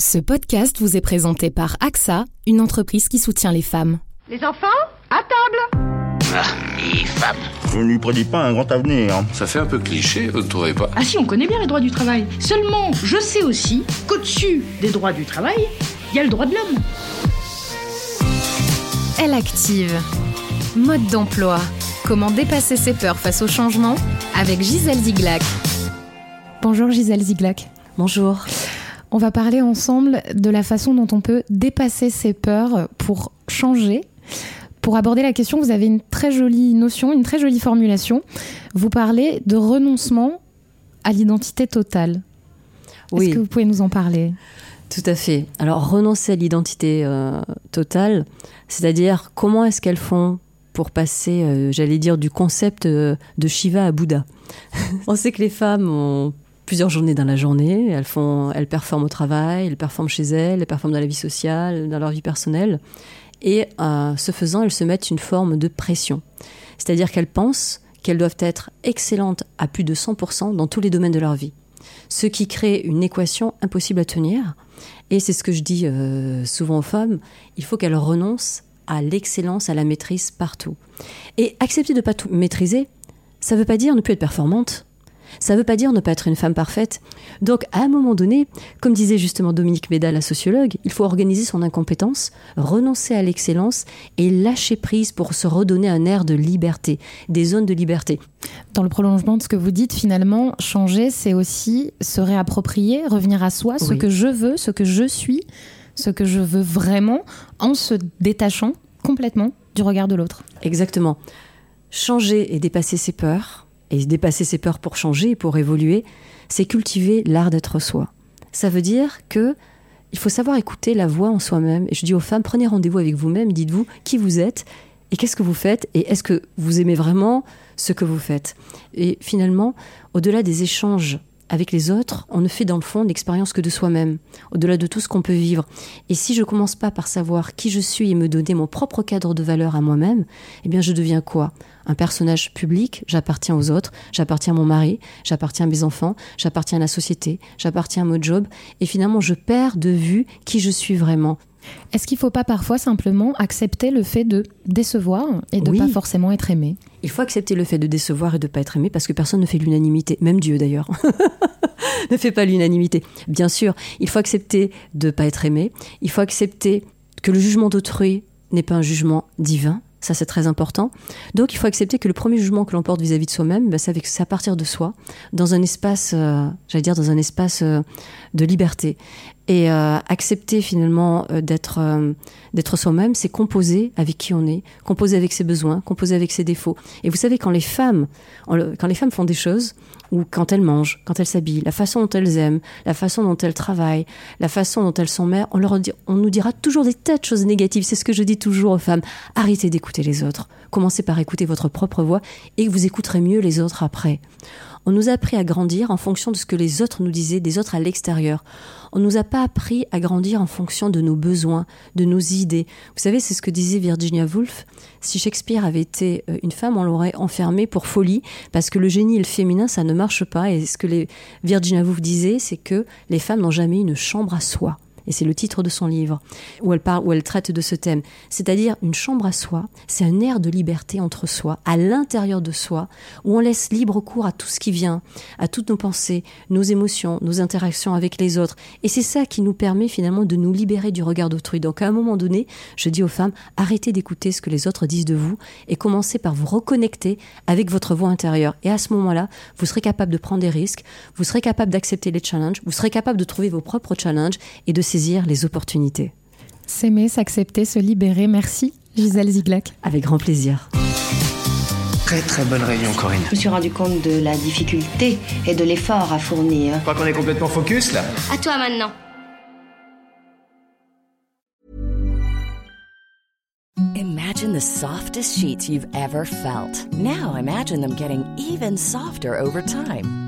Ce podcast vous est présenté par AXA, une entreprise qui soutient les femmes. Les enfants, à table Je ne lui prédis pas un grand avenir. Ça fait un peu cliché, vous ne trouvez pas? Ah si, on connaît bien les droits du travail. Seulement, je sais aussi qu'au-dessus des droits du travail, il y a le droit de l'homme. Elle active. Mode d'emploi. Comment dépasser ses peurs face au changement? Avec Gisèle Ziglac. Bonjour Gisèle Ziglac. Bonjour. On va parler ensemble de la façon dont on peut dépasser ses peurs pour changer. Pour aborder la question, vous avez une très jolie notion, une très jolie formulation. Vous parlez de renoncement à l'identité totale. Oui. Est-ce que vous pouvez nous en parler? Tout à fait. Alors, renoncer à l'identité euh, totale, c'est-à-dire comment est-ce qu'elles font pour passer, euh, j'allais dire, du concept euh, de Shiva à Bouddha? On sait que les femmes ont plusieurs journées dans la journée, elles, font, elles performent au travail, elles performent chez elles, elles performent dans la vie sociale, dans leur vie personnelle. Et euh, ce faisant, elles se mettent une forme de pression. C'est-à-dire qu'elles pensent qu'elles doivent être excellentes à plus de 100% dans tous les domaines de leur vie. Ce qui crée une équation impossible à tenir. Et c'est ce que je dis euh, souvent aux femmes, il faut qu'elles renoncent à l'excellence, à la maîtrise partout. Et accepter de ne pas tout maîtriser, ça ne veut pas dire ne plus être performante. Ça ne veut pas dire ne pas être une femme parfaite. Donc, à un moment donné, comme disait justement Dominique Méda, la sociologue, il faut organiser son incompétence, renoncer à l'excellence et lâcher prise pour se redonner un air de liberté, des zones de liberté. Dans le prolongement de ce que vous dites, finalement, changer, c'est aussi se réapproprier, revenir à soi, ce Oui. que je veux, ce que je suis, ce que je veux vraiment, en se détachant complètement du regard de l'autre. Exactement. Changer et dépasser ses peurs, et dépasser ses peurs pour changer, pour évoluer, c'est cultiver l'art d'être soi. Ça veut dire que il faut savoir écouter la voix en soi-même. Et je dis aux femmes, prenez rendez-vous avec vous-même, dites-vous qui vous êtes et qu'est-ce que vous faites et est-ce que vous aimez vraiment ce que vous faites. Et finalement, au-delà des échanges avec les autres, on ne fait dans le fond l'expérience que de soi-même, au-delà de tout ce qu'on peut vivre. Et si je commence pas par savoir qui je suis et me donner mon propre cadre de valeur à moi-même, eh bien je deviens quoi? Un personnage public, j'appartiens aux autres, j'appartiens à mon mari, j'appartiens à mes enfants, j'appartiens à la société, j'appartiens à mon job, et finalement je perds de vue qui je suis vraiment. Est-ce qu'il ne faut pas parfois simplement accepter le fait de décevoir et de Oui. pas forcément être aimé? Il faut accepter le fait de décevoir et de pas être aimé parce que personne ne fait l'unanimité, même Dieu d'ailleurs. ne fait pas l'unanimité. Bien sûr, il faut accepter de pas être aimé, il faut accepter que le jugement d'autrui n'est pas un jugement divin. Ça, c'est très important. Donc, il faut accepter que le premier jugement que l'on porte vis-à-vis de soi-même, ben, c'est à partir de soi, dans un espace, euh, j'allais dire, dans un espace euh, de liberté. Et euh, accepter finalement euh, d'être euh, d'être soi-même, c'est composer avec qui on est, composer avec ses besoins, composer avec ses défauts. Et vous savez, quand les femmes, quand les femmes font des choses, ou quand elles mangent, quand elles s'habillent, la façon dont elles aiment, la façon dont elles travaillent, la façon dont elles sont mères, on, leur on nous dira toujours des tas de choses négatives. C'est ce que je dis toujours aux femmes. Arrêtez d'écouter les autres. Commencez par écouter votre propre voix et vous écouterez mieux les autres après. On nous a appris à grandir en fonction de ce que les autres nous disaient, des autres à l'extérieur. On nous a pas appris à grandir en fonction de nos besoins, de nos idées. Vous savez, c'est ce que disait Virginia Woolf. Si Shakespeare avait été euh, une femme, on l'aurait enfermée pour folie, parce que le génie et le féminin, ça ne marche pas. Et ce que Virginia Woolf disait, c'est que les femmes n'ont jamais une chambre à soi et c'est le titre de son livre, où elle parle, où elle traite de ce thème. C'est-à-dire une chambre à soi, c'est un air de liberté entre soi, à l'intérieur de soi, où on laisse libre cours à tout ce qui vient, à toutes nos pensées, nos émotions, nos interactions avec les autres. Et c'est ça qui nous permet finalement de nous libérer du regard d'autrui. Donc à un moment donné, je dis aux femmes, arrêtez d'écouter ce que les autres disent de vous et commencez par vous reconnecter avec votre voix intérieure. Et à ce moment-là, vous serez capable de prendre des risques, vous serez capable d'accepter les challenges, vous serez capable de trouver vos propres challenges et de les opportunités. S'aimer, s'accepter, se libérer. Merci, Gisèle Ziglac. Avec grand plaisir. Très très bonne réunion, Corinne. Je me suis rendu compte de la difficulté et de l'effort à fournir. Je crois qu'on est complètement focus là. À toi maintenant. Imagine the softest sheets you've ever felt. Now imagine them getting even softer over time.